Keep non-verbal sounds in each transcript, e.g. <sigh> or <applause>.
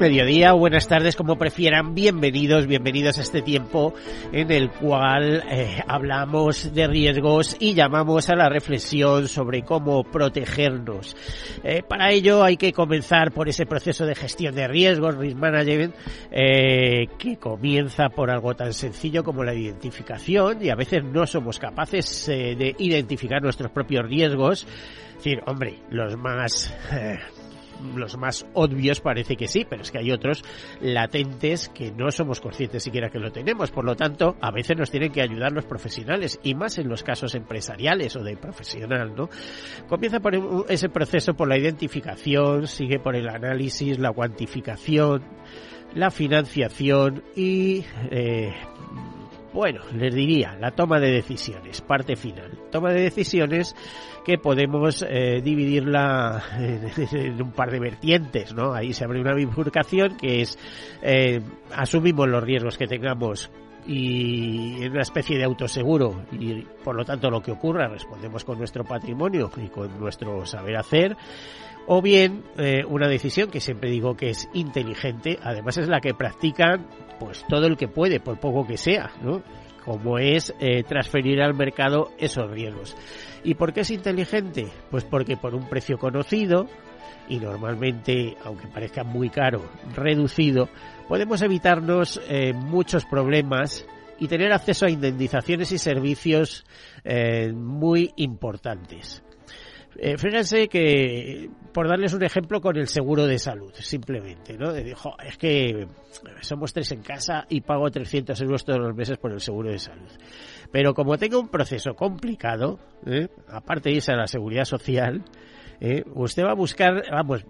Mediodía, buenas tardes, como prefieran. Bienvenidos, bienvenidos a este tiempo en el cual eh, hablamos de riesgos y llamamos a la reflexión sobre cómo protegernos. Eh, para ello hay que comenzar por ese proceso de gestión de riesgos, risk management, eh, que comienza por algo tan sencillo como la identificación y a veces no somos capaces de identificar nuestros propios riesgos. Es decir, hombre, los más los más obvios parece que sí, pero es que hay otros latentes que no somos conscientes siquiera que lo tenemos. Por lo tanto, a veces nos tienen que ayudar los profesionales y más en los casos empresariales o de profesional, ¿no? Comienza por ese proceso por la identificación, sigue por el análisis, la cuantificación, la financiación y eh, bueno, les diría, la toma de decisiones, parte final. Toma de decisiones que podemos eh, dividirla <laughs> en, un par de vertientes, ¿no? Ahí se abre una bifurcación que es eh, asumimos los riesgos que tengamos y en una especie de autoseguro y por lo tanto lo que ocurra respondemos con nuestro patrimonio y con nuestro saber hacer o bien eh, una decisión que siempre digo que es inteligente, además es la que practican pues todo el que puede, por poco que sea, ¿no? como es eh, transferir al mercado esos riesgos. ¿Y por qué es inteligente? Pues porque por un precio conocido y normalmente, aunque parezca muy caro, reducido, podemos evitarnos eh, muchos problemas y tener acceso a indemnizaciones y servicios eh, muy importantes. Eh, fíjense que, por darles un ejemplo con el seguro de salud, simplemente, ¿no? De, es que somos tres en casa y pago 300 euros todos los meses por el seguro de salud. Pero como tengo un proceso complicado, aparte de irse a la seguridad social, ¿eh? usted va a buscar, vamos,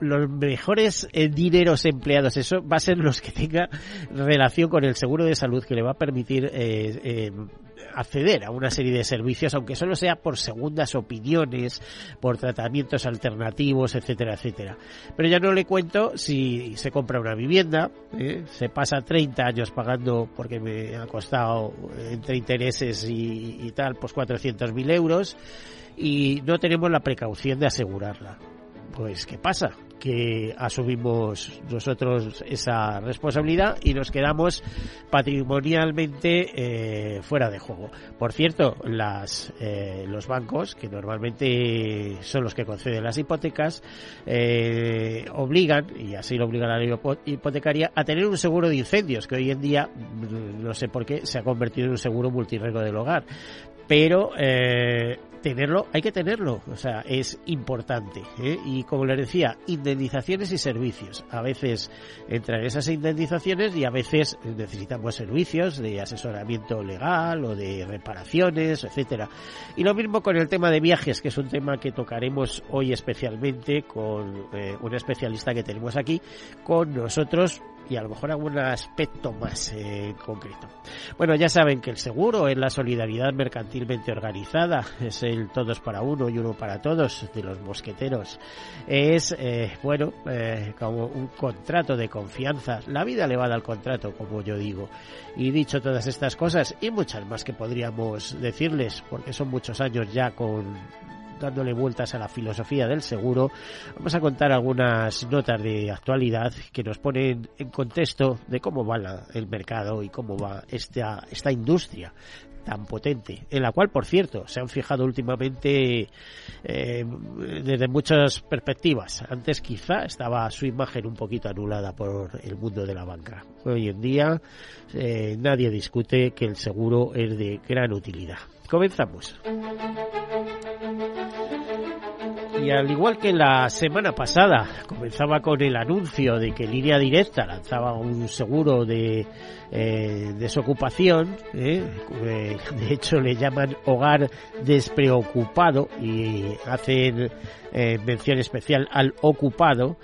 los mejores eh, dineros empleados, eso va a ser los que tenga relación con el seguro de salud que le va a permitir eh, acceder a una serie de servicios, aunque solo sea por segundas opiniones, por tratamientos alternativos, etcétera, etcétera. Pero ya no le cuento si se compra una vivienda, se pasa 30 años pagando porque me ha costado entre intereses y, y tal, pues 400.000 euros y no tenemos la precaución de asegurarla. Pues, ¿qué pasa? Que asumimos nosotros esa responsabilidad y nos quedamos patrimonialmente eh, fuera de juego. Por cierto, las, eh, los bancos, que normalmente son los que conceden las hipotecas, eh, obligan, y así lo obliga la ley hipotecaria, a tener un seguro de incendios, que hoy en día, no sé por qué, se ha convertido en un seguro multirrego del hogar pero eh, tenerlo, hay que tenerlo, o sea, es importante. ¿eh? Y como les decía, indemnizaciones y servicios. A veces entran esas indemnizaciones y a veces necesitamos servicios de asesoramiento legal o de reparaciones, etcétera. Y lo mismo con el tema de viajes, que es un tema que tocaremos hoy especialmente con eh, un especialista que tenemos aquí, con nosotros y a lo mejor algún aspecto más eh, concreto. Bueno, ya saben que el seguro es la solidaridad mercantilmente organizada, <laughs> es el todos para uno y uno para todos de los mosqueteros. Es, eh, bueno, eh, como un contrato de confianza. La vida le va al contrato, como yo digo. Y dicho todas estas cosas y muchas más que podríamos decirles, porque son muchos años ya con dándole vueltas a la filosofía del seguro, vamos a contar algunas notas de actualidad que nos ponen en contexto de cómo va el mercado y cómo va esta, esta industria tan potente, en la cual, por cierto, se han fijado últimamente eh, desde muchas perspectivas. Antes quizá estaba su imagen un poquito anulada por el mundo de la banca. Hoy en día eh, nadie discute que el seguro es de gran utilidad. Comenzamos. Y al igual que la semana pasada comenzaba con el anuncio de que Línea Directa lanzaba un seguro de eh, desocupación, ¿eh? Eh, de hecho le llaman hogar despreocupado y hacen mención especial al ocupado,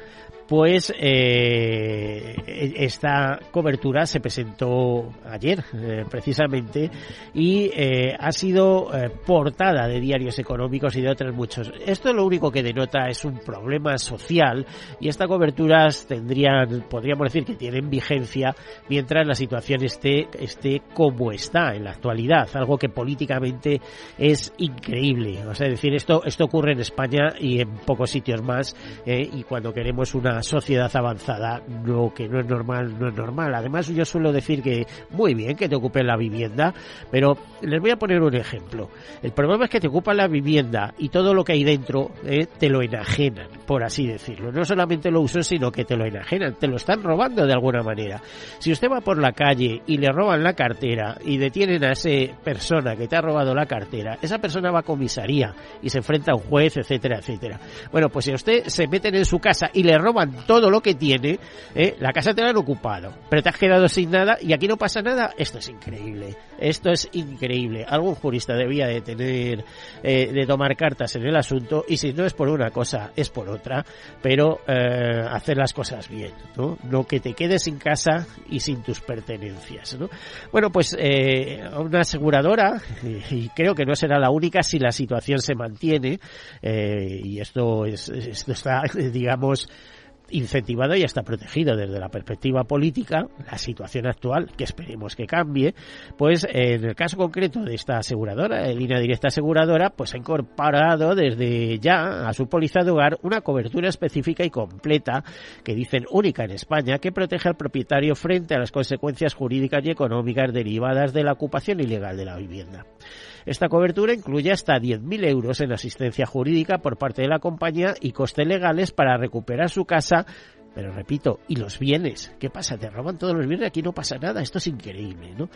pues eh, esta cobertura se presentó ayer eh, precisamente y eh, ha sido eh, portada de diarios económicos y de otros muchos. Esto lo único que denota es un problema social y estas coberturas tendrían, podríamos decir que tienen vigencia mientras la situación esté, esté como está en la actualidad, algo que políticamente es increíble. O sea, es decir, esto, esto ocurre en España y en pocos sitios más y cuando queremos una sociedad avanzada, lo que no es normal, no es normal. Además, yo suelo decir que muy bien que te ocupen la vivienda, pero les voy a poner un ejemplo. El problema es que te ocupan la vivienda y todo lo que hay dentro eh, te lo enajenan, por así decirlo. No solamente lo uso, sino que te lo enajenan, te lo están robando de alguna manera. Si usted va por la calle y le roban la cartera y detienen a esa persona que te ha robado la cartera, esa persona va a comisaría y se enfrenta a un juez, etcétera, etcétera. Bueno, pues si a usted se meten en su casa y le roban todo lo que tiene, ¿eh? la casa te la han ocupado, pero te has quedado sin nada y aquí no pasa nada, esto es increíble, esto es increíble. Algún jurista debía de tener, eh, de tomar cartas en el asunto y si no es por una cosa, es por otra, pero eh, hacer las cosas bien, ¿no? No que te quedes sin casa y sin tus pertenencias, ¿no? Bueno, pues eh, una aseguradora, <laughs> y creo que no será la única si la situación se mantiene, eh, y esto, es, esto está, <laughs> digamos, incentivado y hasta protegido desde la perspectiva política, la situación actual, que esperemos que cambie, pues en el caso concreto de esta aseguradora, en línea directa aseguradora, pues ha incorporado desde ya a su póliza de hogar una cobertura específica y completa, que dicen única en España, que protege al propietario frente a las consecuencias jurídicas y económicas derivadas de la ocupación ilegal de la vivienda. Esta cobertura incluye hasta 10.000 euros en asistencia jurídica por parte de la compañía y costes legales para recuperar su casa pero repito, ¿y los bienes? ¿Qué pasa? ¿Te roban todos los bienes? Aquí no pasa nada. Esto es increíble, ¿no?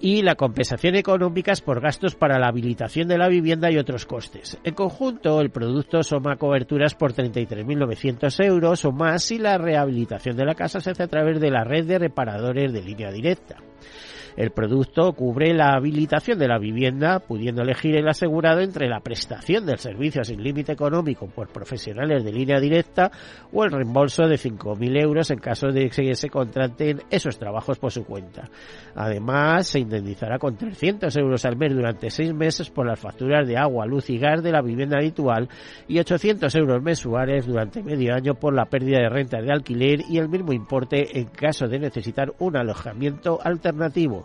Y la compensación económica es por gastos para la habilitación de la vivienda y otros costes. En conjunto, el producto suma coberturas por 33.900 euros o más si la rehabilitación de la casa se hace a través de la red de reparadores de línea directa. El producto cubre la habilitación de la vivienda, pudiendo elegir el asegurado entre la prestación del servicio sin límite económico por profesionales de línea directa o el reembolso de 5.000 euros en caso de que se contraten esos trabajos por su cuenta. Además, se indemnizará con 300 euros al mes durante seis meses por las facturas de agua, luz y gas de la vivienda habitual y 800 euros mensuales durante medio año por la pérdida de renta de alquiler y el mismo importe en caso de necesitar un alojamiento alternativo.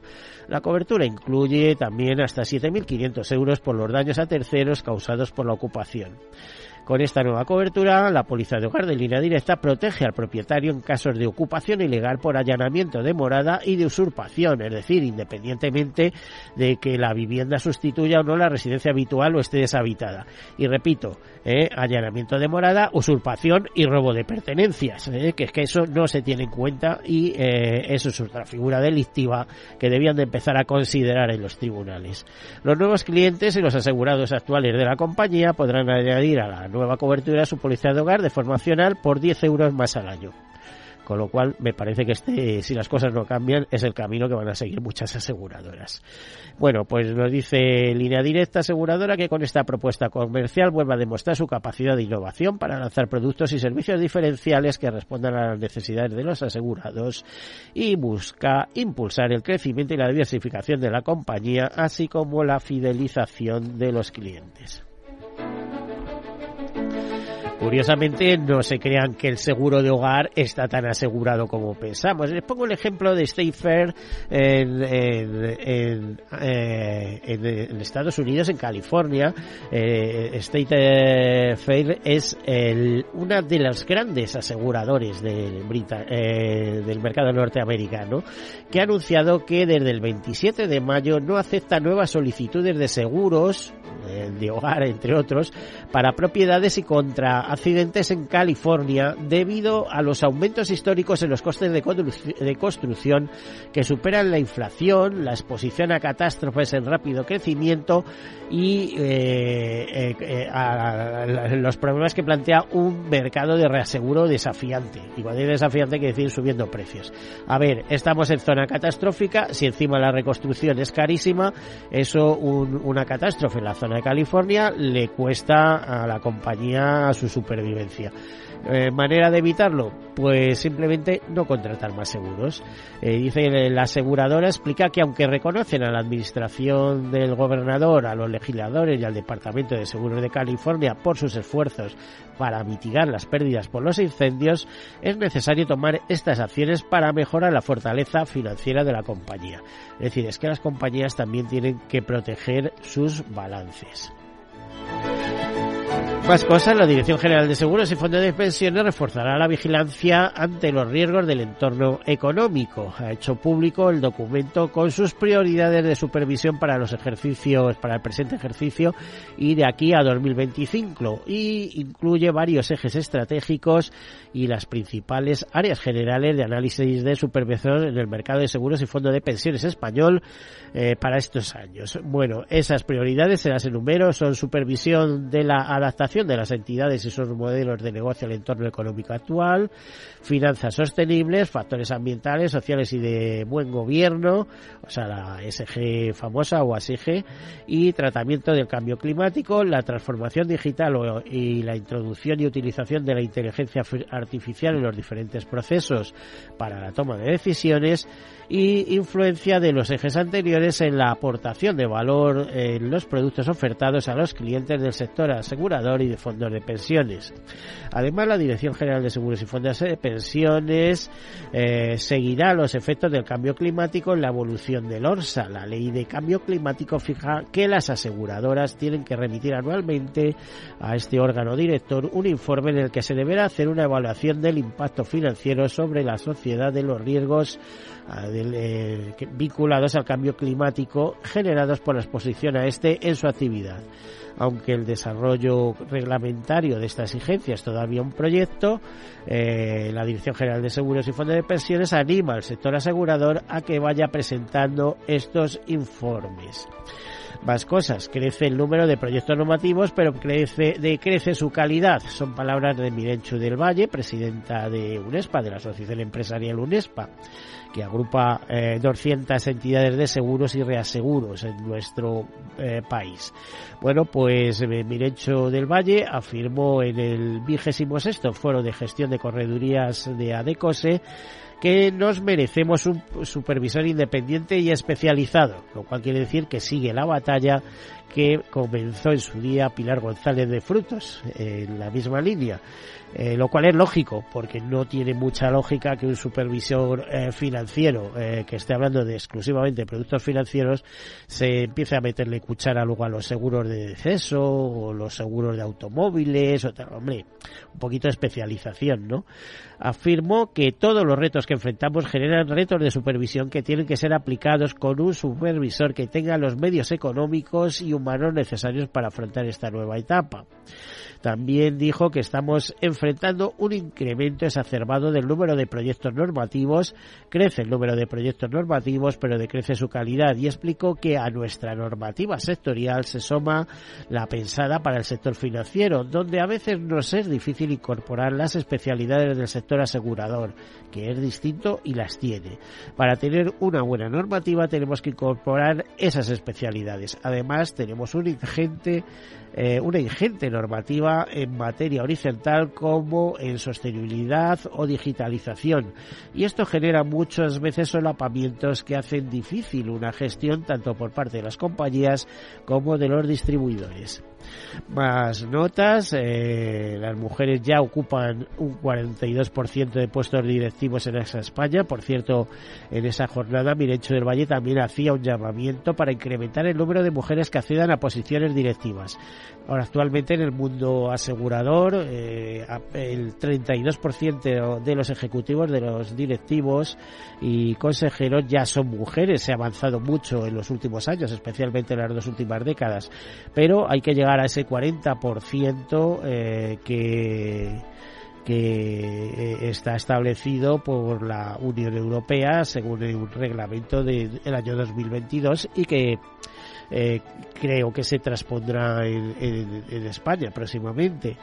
La cobertura incluye también hasta 7.500 euros por los daños a terceros causados por la ocupación. Con esta nueva cobertura, la Policía de Hogar de línea directa protege al propietario en casos de ocupación ilegal por allanamiento de morada y de usurpación, es decir, independientemente de que la vivienda sustituya o no la residencia habitual o esté deshabitada. Y repito, eh, allanamiento de morada, usurpación y robo de pertenencias, eh, que es que eso no se tiene en cuenta y eh, eso es otra figura delictiva que debían de empezar a considerar en los tribunales. Los nuevos clientes y los asegurados actuales de la compañía podrán añadir a la nueva cobertura a su policía de hogar de forma opcional por 10 euros más al año. Con lo cual, me parece que este, si las cosas no cambian, es el camino que van a seguir muchas aseguradoras. Bueno, pues nos dice Línea Directa Aseguradora que con esta propuesta comercial vuelva a demostrar su capacidad de innovación para lanzar productos y servicios diferenciales que respondan a las necesidades de los asegurados y busca impulsar el crecimiento y la diversificación de la compañía, así como la fidelización de los clientes. Curiosamente, no se crean que el seguro de hogar está tan asegurado como pensamos. Les pongo el ejemplo de State Fair en, en, eh, Estados Unidos, en California. Eh, State Fair es el, una de los grandes aseguradores del, eh, del mercado norteamericano, que ha anunciado que desde el 27 de mayo no acepta nuevas solicitudes de seguros de hogar, entre otros, para propiedades y contra accidentes en California debido a los aumentos históricos en los costes de construcción que superan la inflación, la exposición a catástrofes en rápido crecimiento y eh, eh, a, los problemas que plantea un mercado de reaseguro desafiante. Y cuando desafiante quiere decir subiendo precios. A ver, estamos en zona catastrófica, si encima la reconstrucción es carísima, eso una catástrofe en la zona de California le cuesta a la compañía su supervivencia. Eh, ¿Manera de evitarlo? Pues simplemente no contratar más seguros. Eh, dice la aseguradora, explica que aunque reconocen a la administración del gobernador, a los legisladores y al Departamento de Seguros de California por sus esfuerzos para mitigar las pérdidas por los incendios, es necesario tomar estas acciones para mejorar la fortaleza financiera de la compañía. Es decir, es que las compañías también tienen que proteger sus balances. Más cosas, la Dirección General de Seguros y Fondos de Pensiones reforzará la vigilancia ante los riesgos del entorno económico. Ha hecho público el documento con sus prioridades de supervisión para los ejercicios, para el presente ejercicio y de aquí a 2025 y incluye varios ejes estratégicos y las principales áreas generales de análisis de supervisión en el mercado de seguros y fondos de pensiones español eh, para estos años. Bueno, esas prioridades se las enumero, son supervisión de la adaptación de las entidades y sus modelos de negocio al entorno económico actual, finanzas sostenibles, factores ambientales, sociales y de buen gobierno, o sea, la SG famosa o ASIG, y tratamiento del cambio climático, la transformación digital y la introducción y utilización de la inteligencia artificial en los diferentes procesos para la toma de decisiones y influencia de los ejes anteriores en la aportación de valor en los productos ofertados a los clientes del sector asegurador y de fondos de pensiones. Además, la Dirección General de Seguros y Fondos de Pensiones eh, seguirá los efectos del cambio climático en la evolución del ORSA. La ley de cambio climático fija que las aseguradoras tienen que remitir anualmente a este órgano director un informe en el que se deberá hacer una evaluación del impacto financiero sobre la sociedad de los riesgos eh, vinculados al cambio climático generados por la exposición a este en su actividad. Aunque el desarrollo reglamentario de esta exigencia es todavía un proyecto, eh, la Dirección General de Seguros y Fondos de Pensiones anima al sector asegurador a que vaya presentando estos informes más cosas. Crece el número de proyectos normativos, pero crece, decrece su calidad. Son palabras de Mirenchu del Valle, presidenta de UNESPA, de la Asociación Empresarial UNESPA, que agrupa 200 eh, entidades de seguros y reaseguros en nuestro eh, país. Bueno, pues eh, Mirencho del Valle afirmó en el vigésimo sexto Foro de Gestión de Corredurías de ADECOSE que nos merecemos un supervisor independiente y especializado, lo cual quiere decir que sigue la batalla que comenzó en su día Pilar González de Frutos, en la misma línea. Eh, lo cual es lógico, porque no tiene mucha lógica que un supervisor eh, financiero eh, que esté hablando de exclusivamente productos financieros se empiece a meterle cuchara luego a los seguros de deceso o los seguros de automóviles, o tal. hombre, un poquito de especialización, ¿no? Afirmó que todos los retos que enfrentamos generan retos de supervisión que tienen que ser aplicados con un supervisor que tenga los medios económicos y humanos necesarios para afrontar esta nueva etapa. También dijo que estamos enfrentando un incremento exacerbado del número de proyectos normativos, crece el número de proyectos normativos, pero decrece su calidad y explicó que a nuestra normativa sectorial se suma la pensada para el sector financiero, donde a veces nos es difícil incorporar las especialidades del sector asegurador, que es distinto y las tiene. Para tener una buena normativa tenemos que incorporar esas especialidades. Además, tenemos un ingente eh, una ingente normativa en materia horizontal como en sostenibilidad o digitalización. Y esto genera muchas veces solapamientos que hacen difícil una gestión tanto por parte de las compañías como de los distribuidores. Más notas, eh, las mujeres ya ocupan un 42% de puestos directivos en esa España. Por cierto, en esa jornada Mirencho del Valle también hacía un llamamiento para incrementar el número de mujeres que accedan a posiciones directivas. Ahora, actualmente en el mundo asegurador, eh, el 32% de los ejecutivos, de los directivos y consejeros ya son mujeres. Se ha avanzado mucho en los últimos años, especialmente en las dos últimas décadas. Pero hay que llegar a ese 40% eh, que eh, está establecido por la Unión Europea según un reglamento del año 2022 y que eh, creo que se transpondrá en, España próximamente.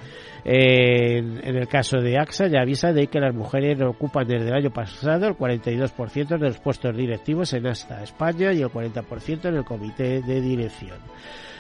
en, el caso de AXA ya avisa de que las mujeres ocupan desde el año pasado el 42% de los puestos directivos en hasta España y el 40% en el comité de dirección.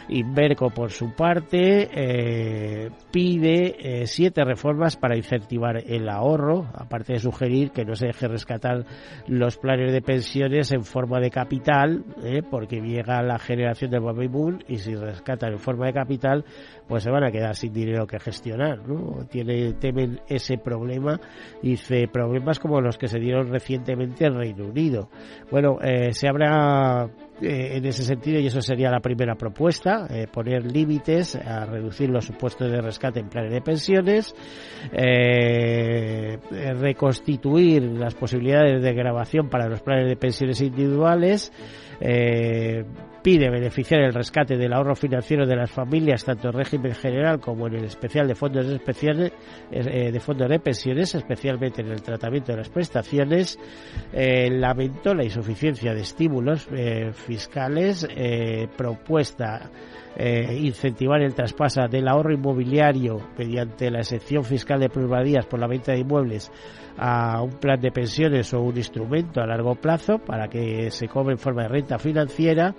Inverco, por su parte, eh, pide eh, siete reformas para incentivar el ahorro, aparte de sugerir que no se deje rescatar los planes de pensiones en forma de capital, eh, porque llega la generación del baby boom y si rescatan en forma de capital, pues se van a quedar sin dinero que gestionar, ¿no? Tiene, temen ese problema, dice, problemas como los que se dieron recientemente en Reino Unido. Bueno, se habrá eh, en ese sentido, y eso sería la primera propuesta, eh, poner límites a reducir los supuestos de rescate en planes de pensiones, eh, reconstituir las posibilidades de grabación para los planes de pensiones individuales, pide beneficiar el rescate del ahorro financiero de las familias, tanto en régimen general como en el especial de fondos especiales, de fondos de pensiones, especialmente en el tratamiento de las prestaciones. Lamentó la insuficiencia de estímulos eh, fiscales, propuesta incentivar el traspaso del ahorro inmobiliario mediante la excepción fiscal de plusvalías por la venta de inmuebles a un plan de pensiones o un instrumento a largo plazo para que se cobre en forma de renta financiera.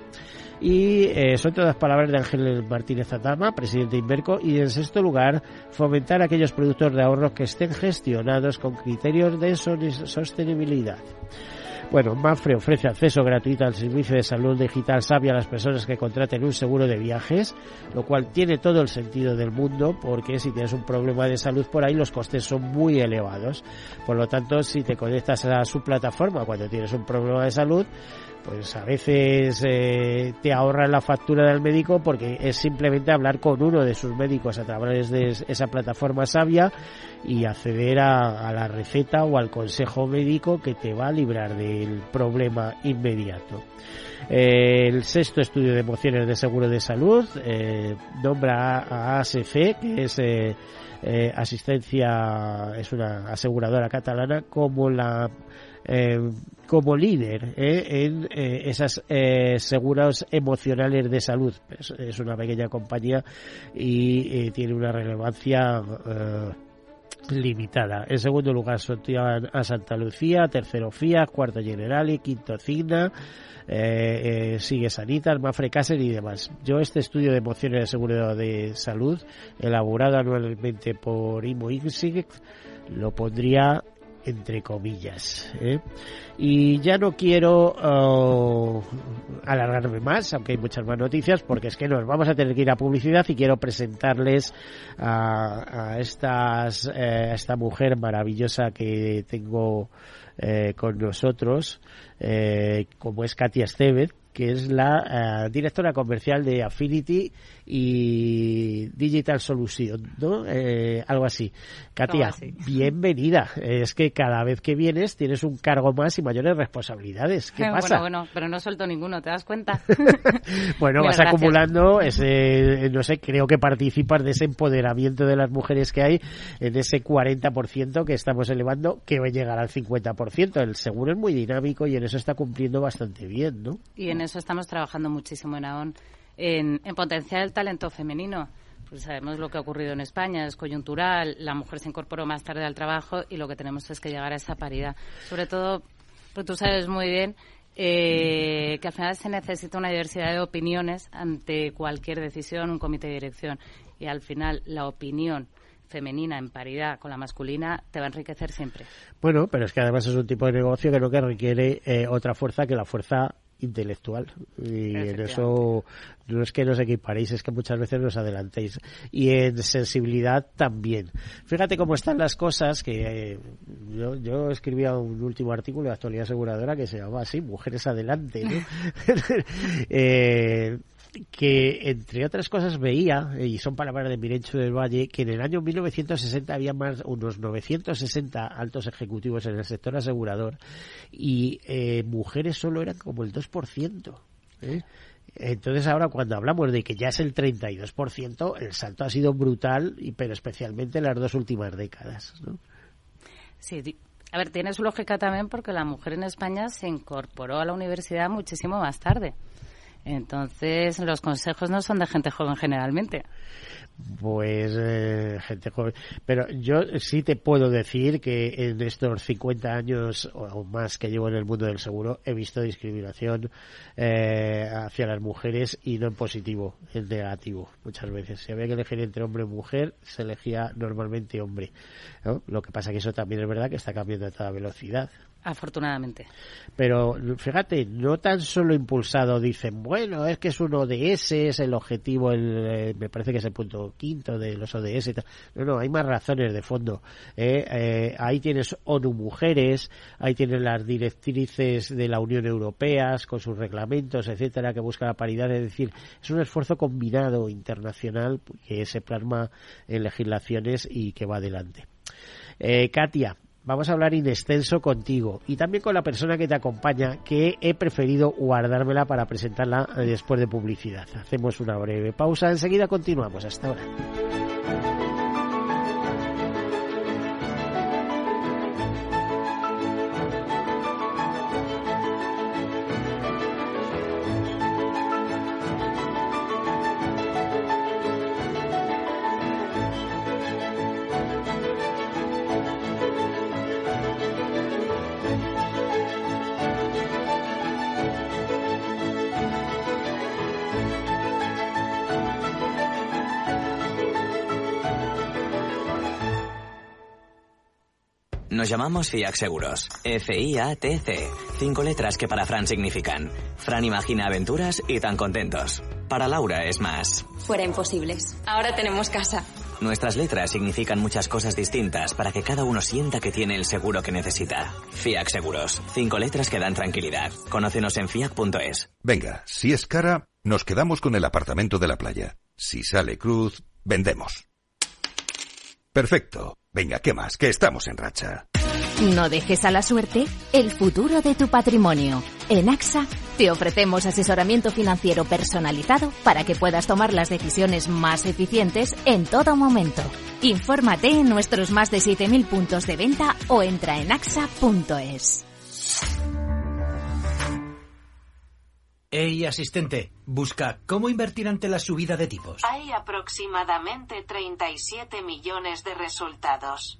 Y eh, son todas palabras de Ángel Martínez Atama, presidente de Inverco. Y en sexto lugar, fomentar aquellos productos de ahorro que estén gestionados con criterios de sostenibilidad. Bueno, Mafre ofrece acceso gratuito al servicio de salud digital sabia a las personas que contraten un seguro de viajes, lo cual tiene todo el sentido del mundo porque si tienes un problema de salud por ahí los costes son muy elevados. Por lo tanto, si te conectas a su plataforma cuando tienes un problema de salud, pues a veces eh, te ahorran la factura del médico porque es simplemente hablar con uno de sus médicos a través de esa plataforma sabia y acceder a, la receta o al consejo médico que te va a librar del problema inmediato. Eh, el sexto estudio de emociones de seguro de salud eh, nombra a ASC, que es asistencia, es una aseguradora catalana, como la como líder ¿eh? en eh, esas eh, seguros emocionales de salud. Es, una pequeña compañía y tiene una relevancia limitada. En segundo lugar, sorteaban a Santa Lucía, tercero FIA, cuarto Generali, quinto Cigna, sigue Sanitas, Mafre Caser y demás. Yo este estudio de emociones de seguridad de salud, elaborado anualmente por IMO lo pondría entre comillas. ¿eh? Y ya no quiero uh, alargarme más, aunque hay muchas más noticias, porque es que nos vamos a tener que ir a publicidad y quiero presentarles a, a estas, eh, esta mujer maravillosa que tengo eh, con nosotros, eh, como es Katia Estevez, que es la directora comercial de Affinity y Digital Solution, ¿no? Eh, algo así. Katia, bienvenida. Es que cada vez que vienes tienes un cargo más y mayores responsabilidades. ¿Qué <laughs> pasa? Bueno, bueno, pero no suelto ninguno, ¿te das cuenta? <laughs> <laughs> bueno, vas acumulando ese, no sé, creo que participas de ese empoderamiento de las mujeres que hay en ese 40% que estamos elevando, que va a llegar al 50%. El seguro es muy dinámico y en eso está cumpliendo bastante bien, ¿no? Y en eso estamos trabajando muchísimo en AON en, potenciar el talento femenino. Pues sabemos lo que ha ocurrido en España, es coyuntural, la mujer se incorporó más tarde al trabajo y lo que tenemos es que llegar a esa paridad. Sobre todo, pues tú sabes muy bien eh, que al final se necesita una diversidad de opiniones ante cualquier decisión, un comité de dirección. Y al final la opinión femenina en paridad con la masculina te va a enriquecer siempre. Bueno, pero es que además es un tipo de negocio que no que requiere eh, otra fuerza que la fuerza intelectual. Y en eso no es que nos equiparéis, es que muchas veces nos adelantéis. Y en sensibilidad también. Fíjate cómo están las cosas que eh, yo, yo escribía un último artículo de actualidad aseguradora que se llamaba así, Mujeres Adelante, <laughs> eh, que entre otras cosas veía, y son palabras de Mirencho del Valle, que en el año 1960 había más unos 960 altos ejecutivos en el sector asegurador y eh, mujeres solo eran como el 2%. ¿eh? Entonces ahora cuando hablamos de que ya es el 32%, el salto ha sido brutal, pero especialmente en las dos últimas décadas. ¿no? Sí, a ver, tiene su lógica también porque la mujer en España se incorporó a la universidad muchísimo más tarde. Entonces, los consejos no son de gente joven generalmente pues eh, gente joven. Pero yo sí te puedo decir que en estos 50 años o más que llevo en el mundo del seguro he visto discriminación eh, hacia las mujeres y no en positivo, en negativo muchas veces. Si había que elegir entre hombre y mujer, se elegía normalmente hombre. Lo que pasa que eso también es verdad que está cambiando a toda velocidad. Afortunadamente. Pero fíjate, no tan solo impulsado dicen, bueno, es que es un ODS, es el objetivo, el, eh, me parece que es el punto quinto de los ODS. Y tal. No, no, hay más razones de fondo. ¿eh? Eh, ahí tienes ONU Mujeres, ahí tienes las directrices de la Unión Europea con sus reglamentos, etcétera, que busca la paridad. Es decir, es un esfuerzo combinado internacional que se plasma en legislaciones y que va adelante. Katia, vamos a hablar in extenso contigo y también con la persona que te acompaña, que he preferido guardármela para presentarla después de publicidad. Hacemos una breve pausa, enseguida continuamos. Hasta ahora. Llamamos FIAC Seguros. F-I-A-T-C. Cinco letras que para Fran significan. Fran imagina aventuras y tan contentos. Para Laura es más. Fuera imposibles. Ahora tenemos casa. Nuestras letras significan muchas cosas distintas para que cada uno sienta que tiene el seguro que necesita. FIAC Seguros. Cinco letras que dan tranquilidad. Conócenos en fiac.es. Venga, si es cara, nos quedamos con el apartamento de la playa. Si sale cruz, vendemos. Perfecto. Venga, ¿qué más? Que estamos en racha. No dejes a la suerte el futuro de tu patrimonio. En AXA te ofrecemos asesoramiento financiero personalizado para que puedas tomar las decisiones más eficientes en todo momento. Infórmate en nuestros más de 7.000 puntos de venta o entra en axa.es. Hey, asistente, busca cómo invertir ante la subida de tipos. Hay aproximadamente 37 millones de resultados.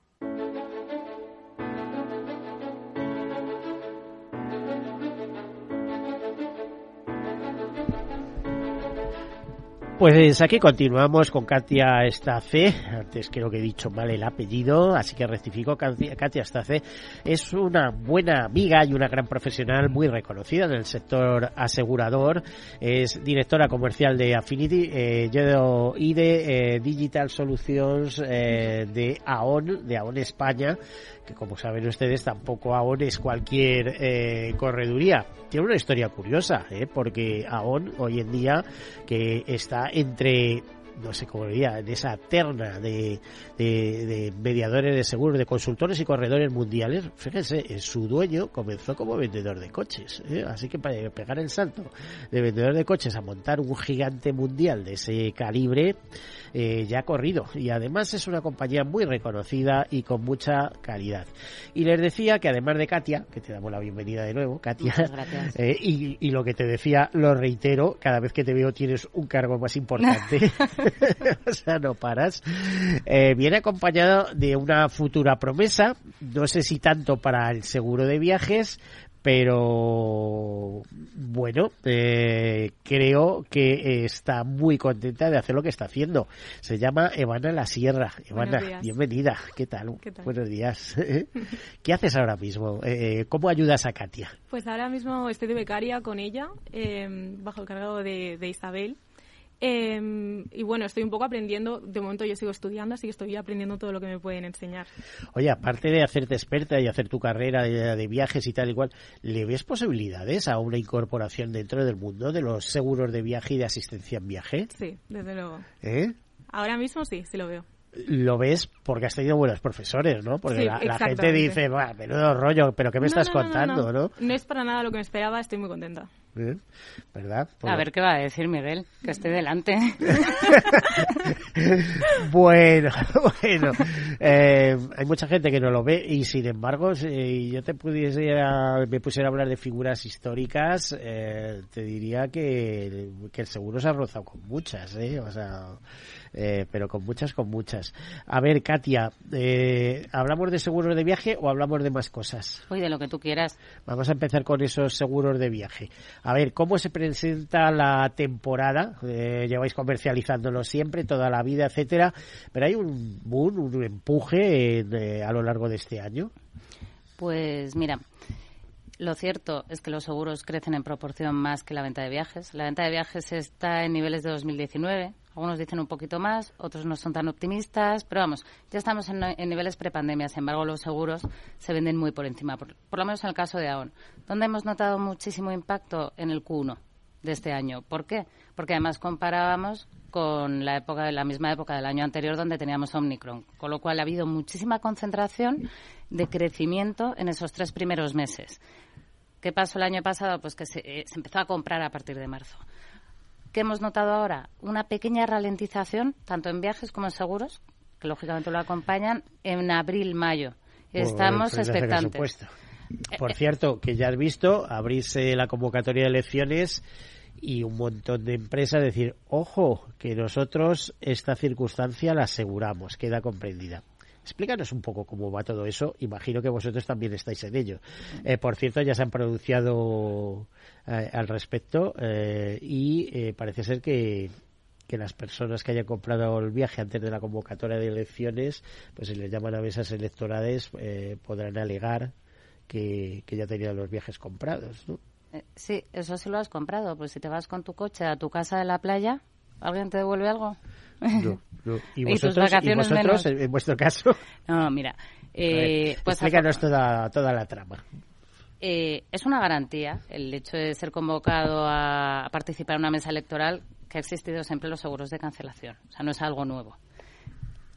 Pues aquí continuamos con Katia Estace. Antes creo que he dicho mal el apellido, así que rectifico. Katia Estace es una buena amiga y una gran profesional muy reconocida en el sector asegurador. Es directora comercial de Affinity eh, y de eh, Digital Solutions eh, de AON, de AON España, que como saben ustedes tampoco AON es cualquier eh, correduría. Tiene una historia curiosa, ¿eh? porque AON hoy en día que está entre no sé cómo diría, en esa terna de, de, mediadores de seguros, de consultores y corredores mundiales, fíjense, su dueño comenzó como vendedor de coches. ¿eh? Así que para pegar el salto de vendedor de coches a montar un gigante mundial de ese calibre, eh, ya ha corrido. Y además es una compañía muy reconocida y con mucha calidad. Y les decía que además de Katia, que te damos la bienvenida de nuevo, Katia, <laughs> eh, y, y lo que te decía, lo reitero, cada vez que te veo tienes un cargo más importante. <laughs> <laughs> o sea, no paras. Eh, viene acompañado de una futura promesa, no sé si tanto para el seguro de viajes, pero bueno, eh, creo que está muy contenta de hacer lo que está haciendo. Se llama Evana La Sierra. Evana, bienvenida. ¿Qué tal? Buenos días. <laughs> <laughs> ¿Qué haces ahora mismo? Eh, ¿Cómo ayudas a Katia? Pues ahora mismo estoy de becaria con ella, bajo el cargo de Isabel. Em, y bueno, estoy un poco aprendiendo, de momento yo sigo estudiando, así que estoy aprendiendo todo lo que me pueden enseñar. Oye, aparte de hacerte experta y hacer tu carrera de, viajes y tal y cual, ¿le ves posibilidades a una incorporación dentro del mundo de los seguros de viaje y de asistencia en viaje? Sí, desde luego. ¿Eh? Ahora mismo sí, sí lo veo lo ves porque has tenido buenos profesores, ¿no? Porque la, gente dice, menudo rollo, pero ¿qué me estás contando, no, no? es para nada lo que me esperaba, estoy muy contenta. ¿Verdad? A ver qué va a decir Miguel, que esté delante. <laughs> bueno, <laughs> bueno. Eh, hay mucha gente que no lo ve y sin embargo, si yo te pudiese me pusiera a hablar de figuras históricas, eh, te diría que, que el seguro se ha rozado con muchas, ¿eh? O sea, eh, pero con muchas, con muchas. A ver, Katia, eh, ¿hablamos de seguros de viaje o hablamos de más cosas? Uy, de lo que tú quieras. Vamos a empezar con esos seguros de viaje. A ver, ¿cómo se presenta la temporada? Eh, lleváis comercializándolo siempre, toda la vida, etcétera, pero hay un boom, un empuje a lo largo de este año. Pues mira, lo cierto es que los seguros crecen en proporción más que la venta de viajes. La venta de viajes está en niveles de 2019, algunos dicen un poquito más, otros no son tan optimistas, pero vamos, ya estamos en, niveles prepandemia. Sin embargo, los seguros se venden muy por encima, por, lo menos en el caso de AON, donde hemos notado muchísimo impacto en el Q1 de este año. ¿Por qué? Porque además comparábamos con la época la misma época del año anterior donde teníamos Omicron, con lo cual ha habido muchísima concentración de crecimiento en esos tres primeros meses. ¿Qué pasó el año pasado? Pues que se eh, empezó a comprar a partir de marzo. ¿Qué hemos notado ahora? Una pequeña ralentización, tanto en viajes como en seguros, que lógicamente lo acompañan, en abril-mayo. Estamos expectantes. Por cierto, que ya has visto abrirse la convocatoria de elecciones y un montón de empresas decir, ojo, que nosotros esta circunstancia la aseguramos, queda comprendida. Explícanos un poco cómo va todo eso. Imagino que vosotros también estáis en ello. Eh, por cierto, ya se han pronunciado eh, al respecto eh, y parece ser que, que las personas que hayan comprado el viaje antes de la convocatoria de elecciones, pues se les llaman a mesas electorales, podrán alegar que, que ya tenían los viajes comprados, ¿no? Sí, eso sí lo has comprado. Pues si te vas con tu coche a tu casa de la playa, ¿alguien te devuelve algo? No, <laughs> ¿Y vosotros, en vuestro caso? No, mira. Eh, pues explícanos toda, toda la trama. Eh, es una garantía el hecho de ser convocado a, participar en una mesa electoral que ha existido siempre los seguros de cancelación. O sea, no es algo nuevo.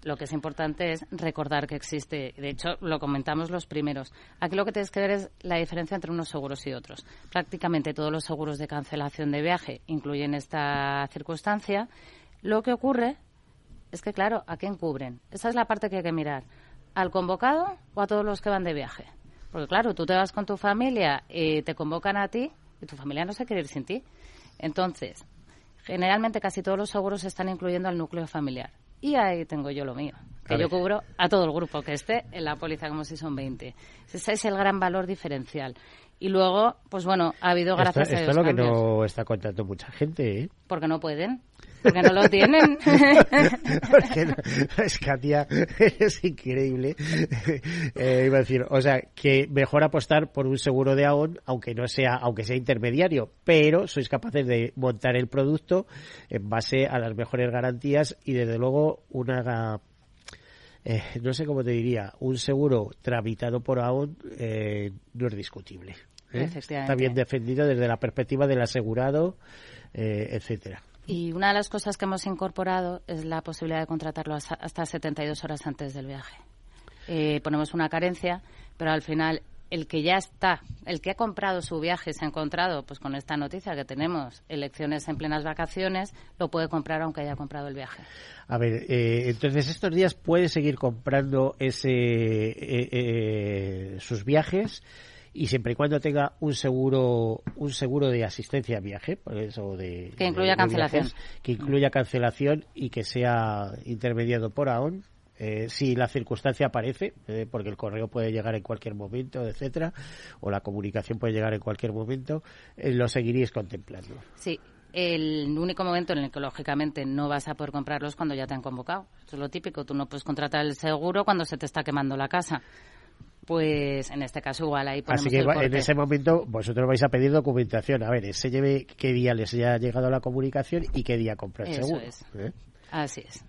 Lo que es importante es recordar que existe. De hecho, lo comentamos los primeros. Aquí lo que tienes que ver es la diferencia entre unos seguros y otros. Prácticamente todos los seguros de cancelación de viaje incluyen esta circunstancia. Lo que ocurre es que, claro, ¿a quién cubren? Esa es la parte que hay que mirar. ¿Al convocado o a todos los que van de viaje? Porque claro, tú te vas con tu familia y te convocan a ti y tu familia no se quiere ir sin ti. Entonces, generalmente casi todos los seguros están incluyendo al núcleo familiar. Y ahí tengo yo lo mío, que yo cubro a todo el grupo que esté en la póliza como si son 20. Ese es el gran valor diferencial. Y luego, pues bueno, ha habido gracias esto, a Esto es lo que no está contando mucha gente, ¿eh? Porque no pueden porque no lo tienen. <laughs> porque no, es Katia, es increíble. Eh, iba a decir, o sea, que mejor apostar por un seguro de AON, aunque no sea, aunque sea intermediario, pero sois capaces de montar el producto en base a las mejores garantías y desde luego una eh, no sé cómo te diría, un seguro tramitado por AON eh, no es discutible. ¿eh? Está bien defendido desde la perspectiva del asegurado, eh, etcétera. Y una de las cosas que hemos incorporado es la posibilidad de contratarlo hasta 72 horas antes del viaje. Eh, ponemos una carencia, pero al final el que ya está, el que ha comprado su viaje y se ha encontrado pues con esta noticia que tenemos elecciones en plenas vacaciones, lo puede comprar aunque haya comprado el viaje. A ver, eh, entonces estos días puede seguir comprando ese eh, eh sus viajes y siempre y cuando tenga un seguro un seguro de asistencia a viaje por eso de que incluya cancelación que incluya cancelación y que sea intermediado por AON eh, si la circunstancia aparece, eh, porque el correo puede llegar en cualquier momento, etcétera, o la comunicación puede llegar en cualquier momento, eh, lo seguiríais contemplando. Sí, el único momento en el que lógicamente no vas a poder comprarlos cuando ya te han convocado. Eso es lo típico. Tú no puedes contratar el seguro cuando se te está quemando la casa pues en este caso igual ahí ponemos Así que el en ese momento vosotros vais a pedir documentación. A ver, ese lleve qué día les haya llegado la comunicación y qué día comprar el seguro. Es. ¿eh? Así es.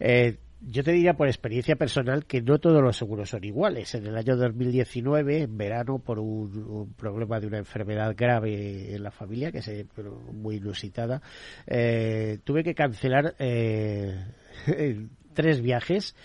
Eh, yo te diría por experiencia personal que no todos los seguros son iguales. En el año 2019, en verano, por un, problema de una enfermedad grave en la familia, que es muy inusitada, eh, tuve que cancelar eh, <laughs> tres viajes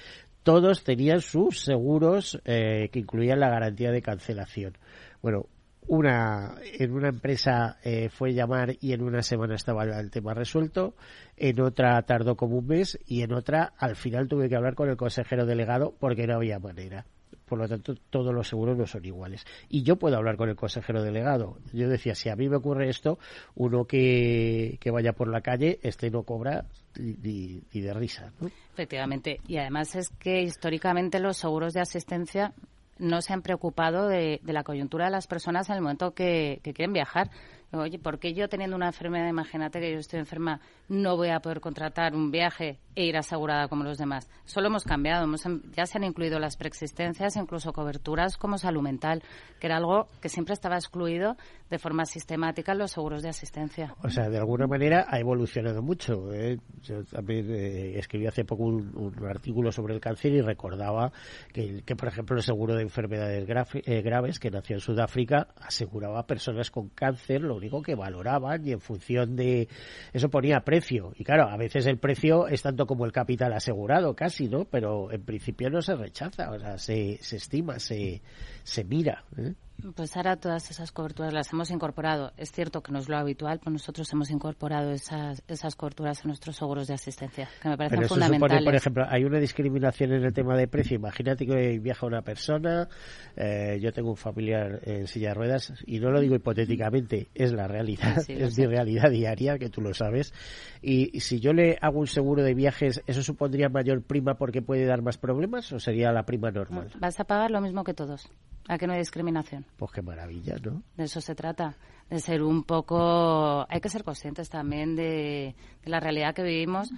todos tenían sus seguros eh, que incluían la garantía de cancelación. Bueno, una en una empresa eh, fue llamar y en una semana estaba el tema resuelto, en otra tardó como un mes y en otra al final tuve que hablar con el consejero delegado porque no había manera por lo tanto todos los seguros no son iguales. Y yo puedo hablar con el consejero delegado. Yo decía, si a mí me ocurre esto, uno que, que vaya por la calle, este no cobra ni, de risa. Efectivamente. Y además es que históricamente los seguros de asistencia no se han preocupado de, la coyuntura de las personas en el momento que, que quieren viajar. Oye, ¿por qué yo teniendo una enfermedad, imagínate que yo estoy enferma, no voy a poder contratar un viaje e ir asegurada como los demás? Solo hemos cambiado, hemos, em, ya se han incluido las preexistencias, incluso coberturas como salud mental, que era algo que siempre estaba excluido de forma sistemática en los seguros de asistencia. O sea, de alguna manera ha evolucionado mucho. ¿eh? Yo también eh, escribí hace poco un, artículo sobre el cáncer y recordaba que, que por ejemplo, el seguro de enfermedades eh, graves que nació en Sudáfrica aseguraba a personas con cáncer, lo único que valoraban y en función de eso ponía precio. Y claro, a veces el precio es tanto como el capital asegurado, casi, ¿no? Pero en principio no se rechaza, o sea, se, se estima, se, se mira. ¿eh? Pues ahora todas esas coberturas las hemos incorporado. Es cierto que no es lo habitual, pero nosotros hemos incorporado esas, esas coberturas en nuestros seguros de asistencia, que me parecen fundamentales. por ejemplo, hay una discriminación en el tema de precio. Imagínate que viaja una persona, eh, yo tengo un familiar en silla de ruedas, y no lo digo hipotéticamente, es la realidad, es mi realidad diaria, que tú lo sabes. Y, si yo le hago un seguro de viajes, ¿eso supondría mayor prima porque puede dar más problemas o sería la prima normal? Vas a pagar lo mismo que todos. A que no hay discriminación. Pues qué maravilla, ¿no? De eso se trata. De ser un poco. Hay que ser conscientes también de, la realidad que vivimos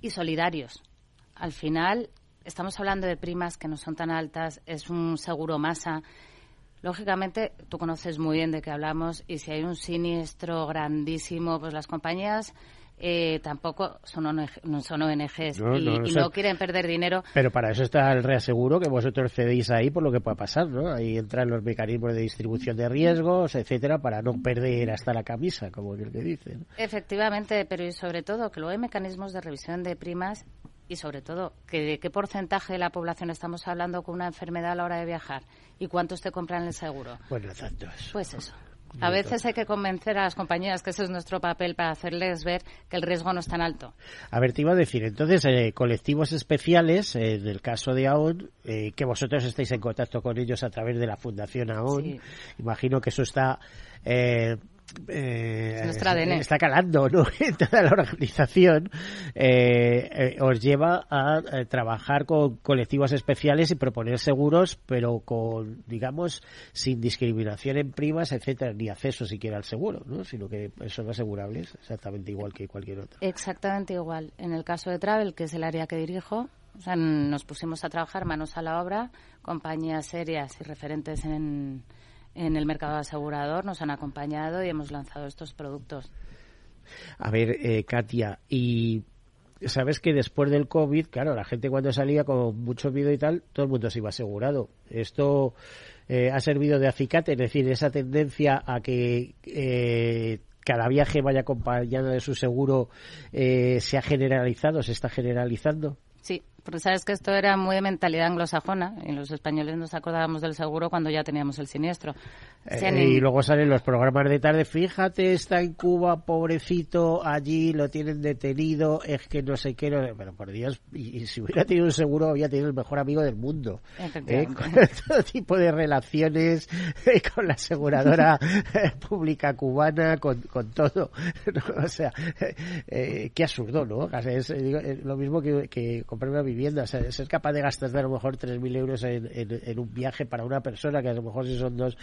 y solidarios. Al final, estamos hablando de primas que no son tan altas, es un seguro masa. Lógicamente, tú conoces muy bien de qué hablamos y si hay un siniestro grandísimo, pues las compañías eh, tampoco son, no son ONGs y, no, quieren perder dinero. Pero para eso está el reaseguro que vosotros cedéis ahí por lo que pueda pasar, ¿no? Ahí entran los mecanismos de distribución de riesgos, etcétera, para no perder hasta la camisa, como el que dicen. Efectivamente, pero y sobre todo que luego hay mecanismos de revisión de primas y sobre todo que de qué porcentaje de la población estamos hablando con una enfermedad a la hora de viajar y cuántos te compran el seguro. Bueno, datos. Pues eso. A veces hay que convencer a las compañías que ese es nuestro papel para hacerles ver que el riesgo no es tan alto. A ver, te iba a decir, entonces, eh, colectivos especiales, eh, en el caso de AON, eh, que vosotros estáis en contacto con ellos a través de la Fundación AON, imagino que eso está eh, está calando ¿no? <laughs> en toda la organización, eh, eh, os lleva a, trabajar con colectivos especiales y proponer seguros, pero con, digamos, sin discriminación en primas, etcétera, ni acceso siquiera al seguro, ¿no? sino que son asegurables exactamente igual que cualquier otro. Exactamente igual. En el caso de Travel, que es el área que dirijo, nos pusimos a trabajar manos a la obra, compañías serias y referentes en en el mercado asegurador nos han acompañado y hemos lanzado estos productos. A ver, eh, Katia, y sabes que después del COVID, claro, la gente cuando salía con mucho miedo y tal, todo el mundo se iba asegurado. Esto eh, ha servido de acicate, es decir, esa tendencia a que eh, cada viaje vaya acompañado de su seguro se ha generalizado, se está generalizando. Sí, porque sabes que esto era muy de mentalidad anglosajona y los españoles nos acordábamos del seguro cuando ya teníamos el siniestro. Eh, y luego salen los programas de tarde, fíjate, está en Cuba, pobrecito, allí lo tienen detenido, es que no sé qué, pero por Dios, y, si hubiera tenido un seguro, habría tenido el mejor amigo del mundo. ¿eh? <laughs> Con todo tipo de relaciones, eh, con la aseguradora <laughs> pública cubana, con, con todo. <laughs> o sea, qué absurdo, ¿no? Es, lo mismo que, que comprar una vivienda, o sea, ser capaz de gastar a lo mejor 3.000 euros en, en, un viaje para una persona, que a lo mejor si son dos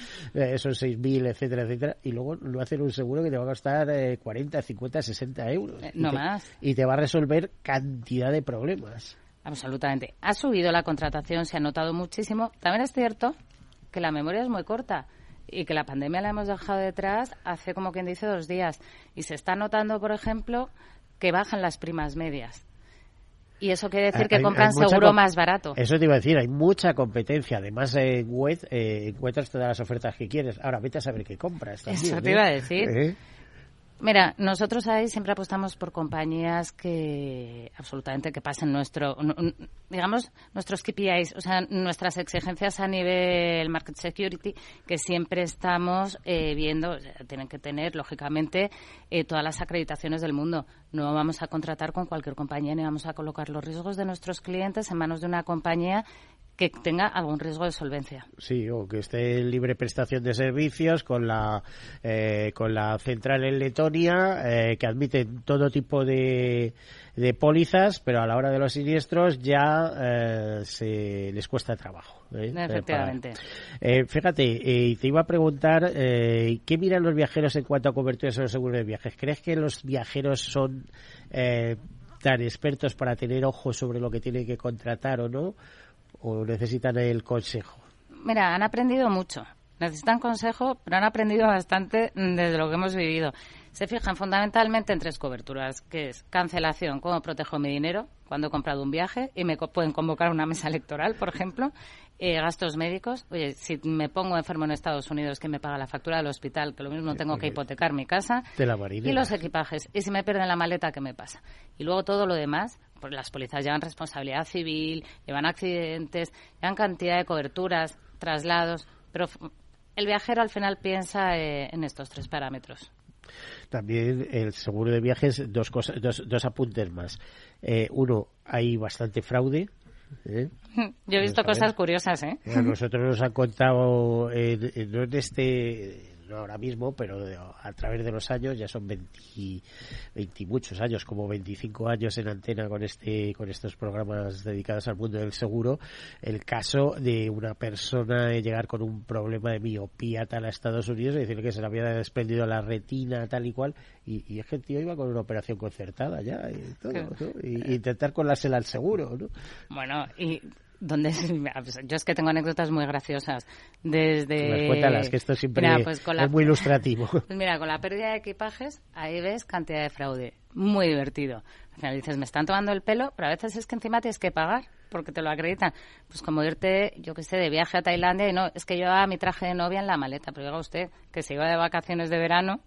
son 6.000, etcétera, etcétera, y luego no hacer un seguro que te va a costar 40, 50, 60 euros. Eh, no más. Y te va a resolver cantidad de problemas. Absolutamente. Ha subido la contratación, se ha notado muchísimo. También es cierto que la memoria es muy corta y que la pandemia la hemos dejado detrás hace como quien dice dos días. Y se está notando, por ejemplo, que bajan las primas medias. Y eso quiere decir que compran seguro más barato. Eso te iba a decir, hay mucha competencia. Además, en web eh, encuentras todas las ofertas que quieres. Ahora vete a saber qué compras. eso te iba a decir. ¿Eh? Mira, nosotros ahí siempre apostamos por compañías que absolutamente que pasen nuestro, digamos, nuestros KPIs, o sea, nuestras exigencias a nivel market security, que siempre estamos eh, viendo, tienen que tener, lógicamente, eh, todas las acreditaciones del mundo. No vamos a contratar con cualquier compañía ni vamos a colocar los riesgos de nuestros clientes en manos de una compañía que tenga algún riesgo de solvencia. Sí, o que esté en libre prestación de servicios con la eh, con la central en Letonia, eh, que admite todo tipo de, de pólizas, pero a la hora de los siniestros ya eh, se les cuesta trabajo. Efectivamente. fíjate, te iba a preguntar, ¿qué miran los viajeros en cuanto a coberturas de los seguros de viajes? ¿Crees que los viajeros son tan expertos para tener ojos sobre lo que tienen que contratar o no? O necesitan el consejo? Mira, han aprendido mucho. Necesitan consejo, pero han aprendido bastante desde lo que hemos vivido. Se fijan fundamentalmente en tres coberturas, que es cancelación, cómo protejo mi dinero cuando he comprado un viaje y me pueden convocar una mesa electoral, por ejemplo, eh, gastos médicos. Oye, si me pongo enfermo en Estados Unidos, que me paga la factura del hospital? Que lo mismo tengo que hipotecar mi casa. y los equipajes. Y si me pierden la maleta, ¿qué me pasa? Y luego todo lo demás, pues las policías llevan responsabilidad civil, llevan accidentes, llevan cantidad de coberturas, traslados, pero el viajero al final piensa eh, en estos tres parámetros. También el seguro de viajes, dos, cosas, dos, dos apuntes más. Eh, uno, hay bastante fraude. ¿eh? <laughs> Yo he visto cosas curiosas, ¿eh? A nosotros nos han contado, no en este no ahora mismo, pero a través de los años, ya son 20, 20 muchos años, como 25 años en antena con este con estos programas dedicados al mundo del seguro, el caso de una persona llegar con un problema de miopía tal a Estados Unidos y decirle que se le había desprendido la retina tal y cual, y, es que el tío iba con una operación concertada ya y todo, y, intentar colársela al seguro, ¿no? Bueno, y donde <laughs> yo es que tengo anécdotas muy graciosas. Desde pues cuéntalas que esto siempre pues es muy ilustrativo. <laughs> Pues mira con la pérdida de equipajes ahí ves cantidad de fraude. Muy divertido. Al final dices me están tomando el pelo pero a veces es que encima tienes que pagar porque te lo acreditan. Pues como irte yo que sé de viaje a Tailandia y no es que yo mi traje de novia en la maleta pero diga usted que se iba de vacaciones de verano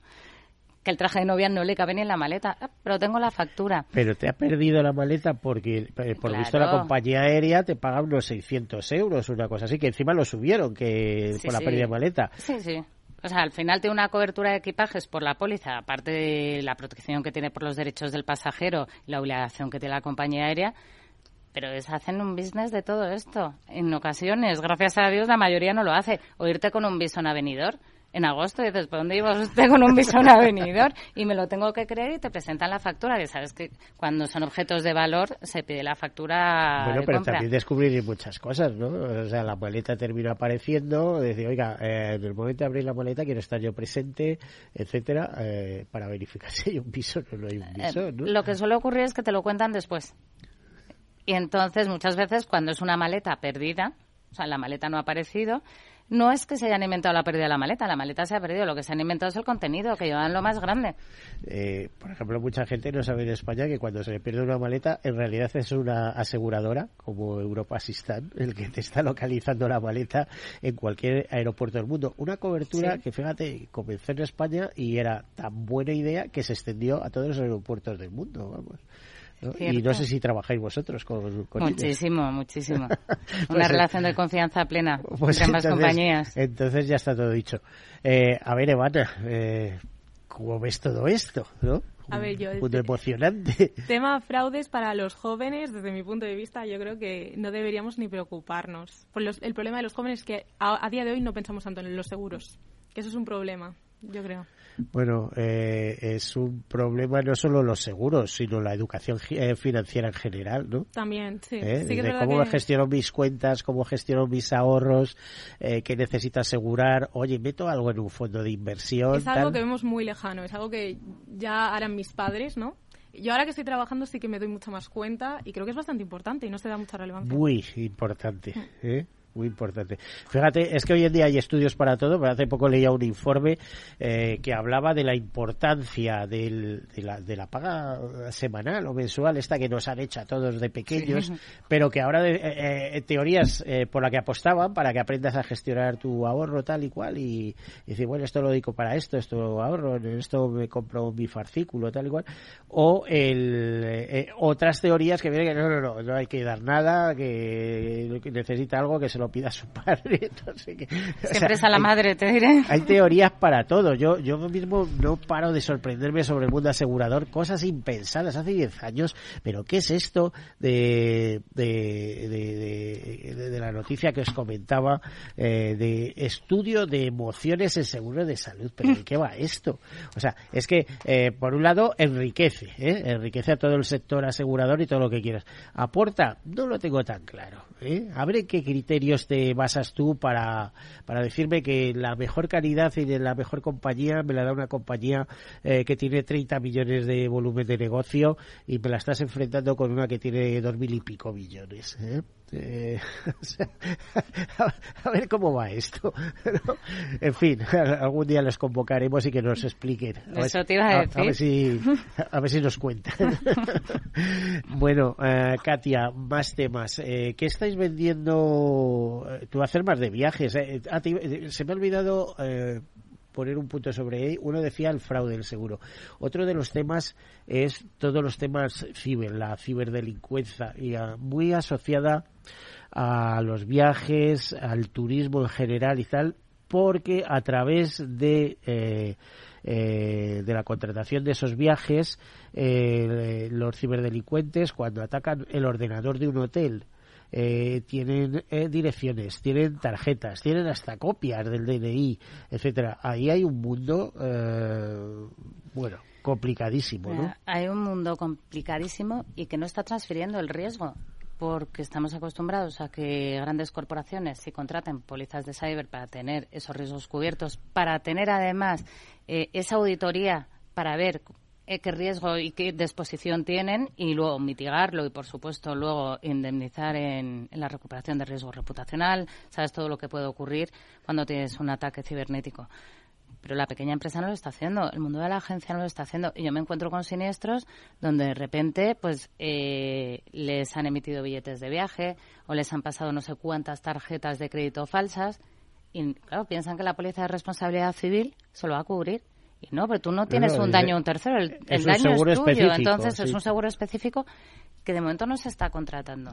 que el traje de novia no le cabe ni en la maleta, ah, pero tengo la factura. Pero te ha perdido la maleta porque, eh, por visto, la compañía aérea te paga unos 600 euros, una cosa así, que encima lo subieron que por la pérdida de maleta. Sí, sí. O sea, al final tiene una cobertura de equipajes por la póliza, aparte de la protección que tiene por los derechos del pasajero y la obligación que tiene la compañía aérea, pero es hacen un business de todo esto. En ocasiones, gracias a Dios, la mayoría no lo hace. O irte con un visón avenidor en agosto dices, ¿por dónde iba usted con un visón avenidor? Y me lo tengo que creer y te presentan la factura, que sabes que cuando son objetos de valor se pide la factura Bueno, pero también descubrir muchas cosas, ¿no? O sea, la maleta termina apareciendo, decir, oiga, eh, en el momento de abrir la maleta quiero estar yo presente, etcétera, eh, para verificar <laughs> si hay un visón o no hay un eh, visón, ¿no? Lo que suele ocurrir es que te lo cuentan después. Y entonces, muchas veces, cuando es una maleta perdida, o sea, la maleta no ha aparecido, no es que se hayan inventado la pérdida de la maleta, la maleta se ha perdido, lo que se han inventado es el contenido, que llevan lo más grande. Eh, por ejemplo, mucha gente no sabe en España que cuando se le pierde una maleta, en realidad es una aseguradora, como Europa Assistant, el que te está localizando la maleta en cualquier aeropuerto del mundo. Una cobertura que, fíjate, comenzó en España y era tan buena idea que se extendió a todos los aeropuertos del mundo, vamos. Y no sé si trabajáis vosotros con, Muchísimo, muchísimo. <laughs> Una pues, relación de confianza plena <laughs> pues entre ambas compañías. Entonces ya está todo dicho. Eh, a ver, Evana, eh, ¿cómo ves todo esto? ¿no? A ver, yo... Punto emocionante. Tema fraudes para los jóvenes, desde mi punto de vista, yo creo que no deberíamos ni preocuparnos. Pues el problema de los jóvenes es que a día de hoy no pensamos tanto en los seguros, que eso es un problema, yo creo. Bueno, eh, es un problema no solo los seguros, sino la educación eh, financiera en general, ¿no? También, sí. ¿Eh? cómo gestiono mis cuentas, cómo gestiono mis ahorros, eh, qué necesito asegurar. Oye, meto algo en un fondo de inversión. Es algo que vemos muy lejano, es algo que ya harán mis padres, ¿no? Yo ahora que estoy trabajando sí que me doy mucha más cuenta y creo que es bastante importante y no se da mucha relevancia. Muy importante. Mm. ¿eh? Muy importante. Fíjate, es que hoy en día hay estudios para todo, pero hace poco leía un informe eh, que hablaba de la importancia del, de, la, de la paga semanal o mensual, esta que nos han hecho a todos de pequeños, <laughs> pero que ahora de, eh, eh, teorías por la que apostaban para que aprendas a gestionar tu ahorro tal y cual y, decir, bueno, esto lo dedico para esto, esto lo ahorro, esto me compro mi farcículo tal y cual, o el, otras teorías que vienen que no, no, no, no hay que dar nada, que necesita algo que se lo pida a su <laughs> padre. Siempre es a la madre, te diré. Hay teorías para todo. Yo, yo mismo no paro de sorprenderme sobre el mundo asegurador. Cosas impensadas hace 10 años. Pero ¿qué es esto de, de, de, de, la noticia que os comentaba eh, de estudio de emociones en seguro de salud? ¿Pero de qué va esto? O sea, es que, eh, por un lado, enriquece. ¿eh? Enriquece a todo el sector asegurador y todo lo que quieras. ¿Aporta? No lo tengo tan claro. ¿eh? A ver qué te basas tú para, para decirme que la mejor calidad y de la mejor compañía me la da una compañía eh, que tiene 30 millones de volumen de negocio y me la estás enfrentando con una que tiene dos mil y pico millones? ¿eh? <laughs> Eh, <laughs> a, ver cómo va esto. <laughs> En fin, algún día los convocaremos y que nos expliquen. A ver, si, a ver si nos cuentan. bueno, eh, Katia, más temas. Eh, ¿Qué estáis vendiendo? Tú hacer más de viajes. Ah, se me ha olvidado poner un punto sobre él. Uno decía el fraude del seguro. Otro de los temas es todos los temas ciber, la ciberdelincuencia, y muy asociada a los viajes, al turismo en general y tal, porque a través de eh, eh, de la contratación de esos viajes, eh, los ciberdelincuentes, cuando atacan el ordenador de un hotel eh, tienen eh, direcciones, tienen tarjetas, tienen hasta copias del DNI, etcétera. Ahí hay un mundo, eh, bueno, complicadísimo, ¿no? Hay un mundo complicadísimo y que no está transfiriendo el riesgo porque estamos acostumbrados a que grandes corporaciones si contraten pólizas de cyber para tener esos riesgos cubiertos, para tener además esa auditoría para ver eh, qué riesgo y qué disposición tienen y luego mitigarlo y, por supuesto, luego indemnizar en, la recuperación de riesgo reputacional. Sabes todo lo que puede ocurrir cuando tienes un ataque cibernético. Pero la pequeña empresa no lo está haciendo, el mundo de la agencia no lo está haciendo. Y yo me encuentro con siniestros donde de repente pues eh, les han emitido billetes de viaje o les han pasado no sé cuántas tarjetas de crédito falsas y, claro, piensan que la Policía de Responsabilidad Civil se lo va a cubrir y no, pero tú no tienes un daño a un tercero, el, daño es tuyo. Entonces es un seguro específico que de momento no se está contratando.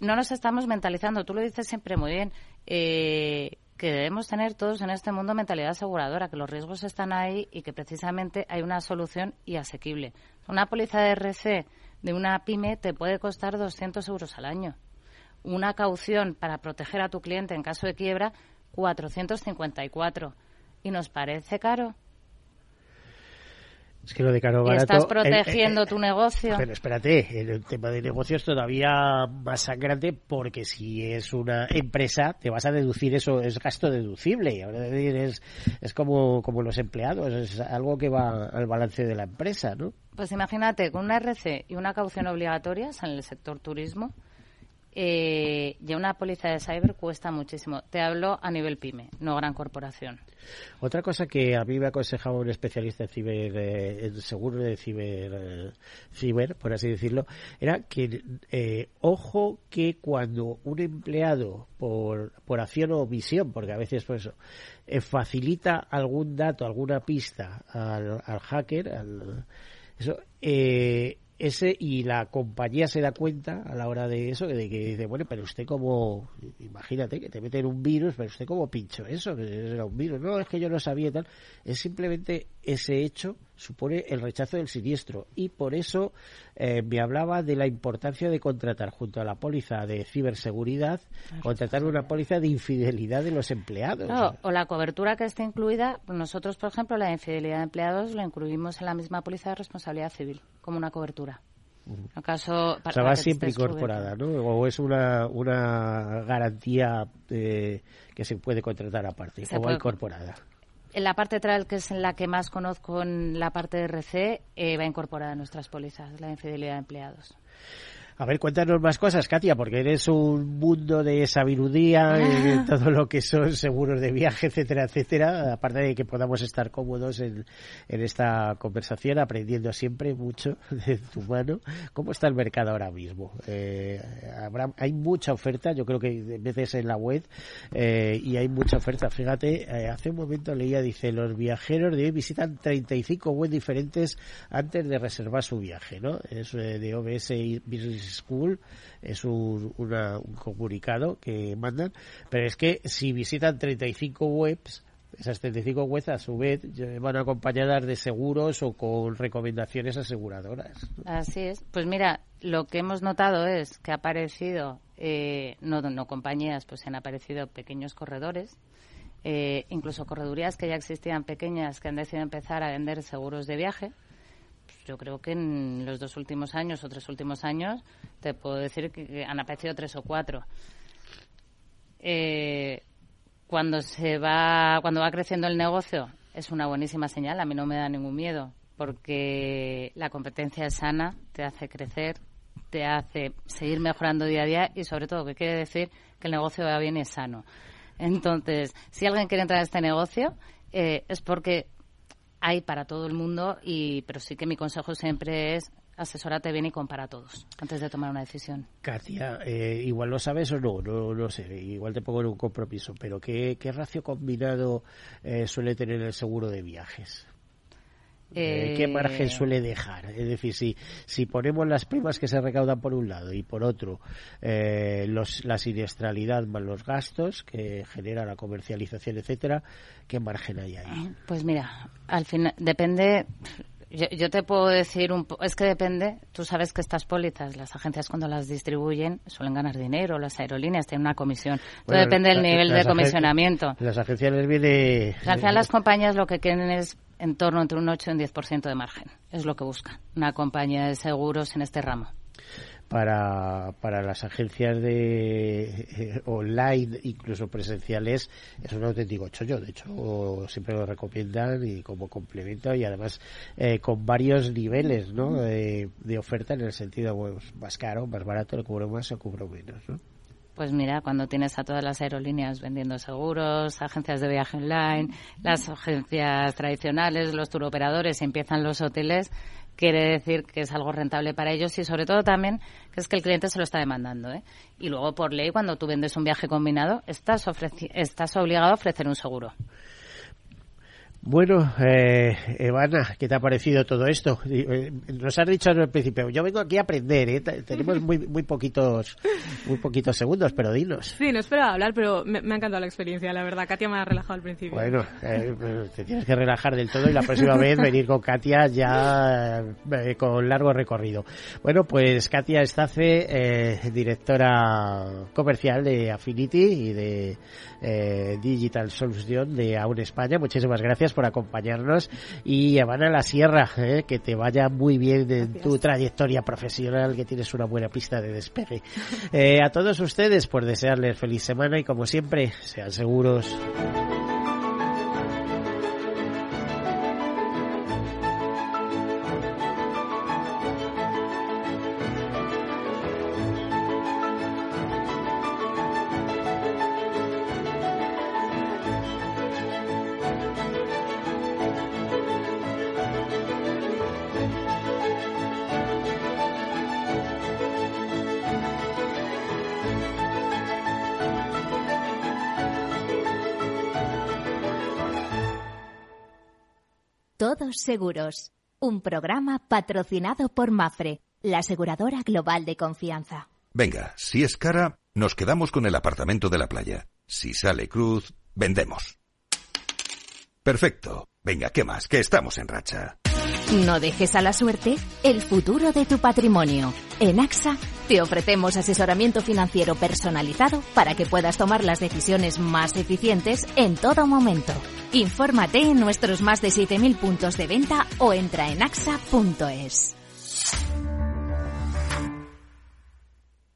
No nos estamos mentalizando, tú lo dices siempre muy bien, eh, que debemos tener todos en este mundo mentalidad aseguradora, que los riesgos están ahí y que precisamente hay una solución y asequible. Una póliza de RC de una pyme te puede costar 200 euros al año. Una caución para proteger a tu cliente en caso de quiebra, 454. ¿Y nos parece caro? Es que lo de caro barato... estás protegiendo tu negocio. Pero espérate, el tema de negocios es todavía más sangrante porque si es una empresa te vas a deducir eso, es gasto deducible. Es, es como, como los empleados, es algo que va al balance de la empresa, ¿no? Pues imagínate, con una RC y una caución obligatoria en el sector turismo, eh, ya una póliza de cyber cuesta muchísimo. Te hablo a nivel pyme, no gran corporación. Otra cosa que a mí me aconsejaba un especialista en ciber, eh, seguro de ciber, eh, ciber, por así decirlo, era que eh, ojo que cuando un empleado por, por acción o omisión, porque a veces pues facilita algún dato, alguna pista al, al hacker, al, eso, eh, ese y la compañía se da cuenta a la hora de eso de que dice bueno pero usted como imagínate que te meten un virus pero usted como pincho eso que era un virus no es que yo no sabía tal es simplemente ese hecho supone el rechazo del siniestro. Y por eso eh, me hablaba de la importancia de contratar junto a la póliza de ciberseguridad contratar una póliza de infidelidad de los empleados. O la cobertura que esté incluida nosotros por ejemplo la infidelidad de empleados la incluimos en la misma póliza de responsabilidad civil como una cobertura ¿Acaso o sea, va siempre incorporada, ¿no? O es una, una garantía eh, que se puede contratar aparte, o va incorporada en la parte trail, que es en la que más conozco en la parte de RC, eh, va incorporada en nuestras pólizas, la infidelidad de empleados. A ver, cuéntanos más cosas, Katia, porque eres un mundo de sabiduría en <laughs> todo lo que son seguros de viaje, etcétera, etcétera. Aparte de que podamos estar cómodos en, en esta conversación, aprendiendo siempre mucho <laughs> de tu mano. ¿Cómo está el mercado ahora mismo? Eh, habrá, hay mucha oferta, yo creo que veces en la web, eh, y hay mucha oferta. Fíjate, eh, hace un momento leía, dice, los viajeros de hoy visitan 35 webs diferentes antes de reservar su viaje, ¿no? Es eh, de OBS y Business School, es un, comunicado que mandan, pero es que si visitan 35 webs, esas 35 webs a su vez van acompañadas de seguros o con recomendaciones aseguradoras. Así es. Pues mira, lo que hemos notado es que ha aparecido, eh, no, no compañías, pues han aparecido pequeños corredores, eh, incluso corredurías que ya existían pequeñas que han decidido empezar a vender seguros de viaje yo creo que en los dos últimos años o tres últimos años te puedo decir que, han aparecido tres o cuatro. Eh, cuando se va, cuando va creciendo el negocio es una buenísima señal. A mí no me da ningún miedo porque la competencia es sana, te hace crecer, te hace seguir mejorando día a día y sobre todo que quiere decir que el negocio va bien y es sano. Entonces, si alguien quiere entrar a este negocio, eh, es porque hay para todo el mundo, y, pero sí que mi consejo siempre es asesórate bien y compara todos antes de tomar una decisión. Katia, eh, igual lo sabes o no, no, no sé, igual te pongo en un compromiso, pero ¿qué, qué racio combinado eh, suele tener el seguro de viajes? Eh, ¿Qué margen suele dejar? Es decir, si, si ponemos las primas que se recaudan por un lado y por otro eh, los, la siniestralidad más los gastos que genera la comercialización, etcétera, ¿qué margen hay ahí? Pues mira, al final depende. Yo, te puedo decir un es que depende. Tú sabes que estas pólizas, las agencias cuando las distribuyen suelen ganar dinero, las aerolíneas tienen una comisión. Todo depende del nivel de comisionamiento. Las agencias les viene. Al final las compañías lo que quieren es en torno entre un 8 y un 10% de margen. Es lo que busca una compañía de seguros en este ramo. para, para las agencias de eh, online, incluso presenciales, es un auténtico chollo. De hecho, siempre lo recomiendan y como complemento y además eh, con varios niveles ¿no? de, oferta en el sentido pues, más caro, más barato, lo cubro más o cubro menos. ¿no? Pues mira, cuando tienes a todas las aerolíneas vendiendo seguros, agencias de viaje online, las agencias tradicionales, los turoperadores, empiezan los hoteles, quiere decir que es algo rentable para ellos y sobre todo también que es que el cliente se lo está demandando. ¿eh? Y luego, por ley, cuando tú vendes un viaje combinado, estás, estás obligado a ofrecer un seguro. Bueno, eh, Evana, ¿qué te ha parecido todo esto? Eh, nos has dicho al principio, yo vengo aquí a aprender, ¿eh? tenemos muy, muy poquitos muy poquitos segundos, pero dinos. Sí, no esperaba hablar, pero me, ha encantado la experiencia, la verdad. Katia me ha relajado al principio. Bueno, eh, te tienes que relajar del todo y la próxima vez venir con Katia ya con largo recorrido. Bueno, pues Katia Estace, directora comercial de Affinity y de Digital Solution de Aún España, muchísimas gracias por acompañarnos y van a la sierra, ¿eh? que te vaya muy bien en tu trayectoria profesional, que tienes una buena pista de despegue. Eh, a todos ustedes, por desearles feliz semana y como siempre, sean seguros. Seguros, un programa patrocinado por Mafre, la aseguradora global de confianza. Venga, si es cara, nos quedamos con el apartamento de la playa. Si sale cruz, vendemos. Perfecto. Venga, ¿qué más? Que estamos en racha. No dejes a la suerte el futuro de tu patrimonio. En AXA te ofrecemos asesoramiento financiero personalizado para que puedas tomar las decisiones más eficientes en todo momento. Infórmate en nuestros más de 7.000 puntos de venta o entra en axa.es.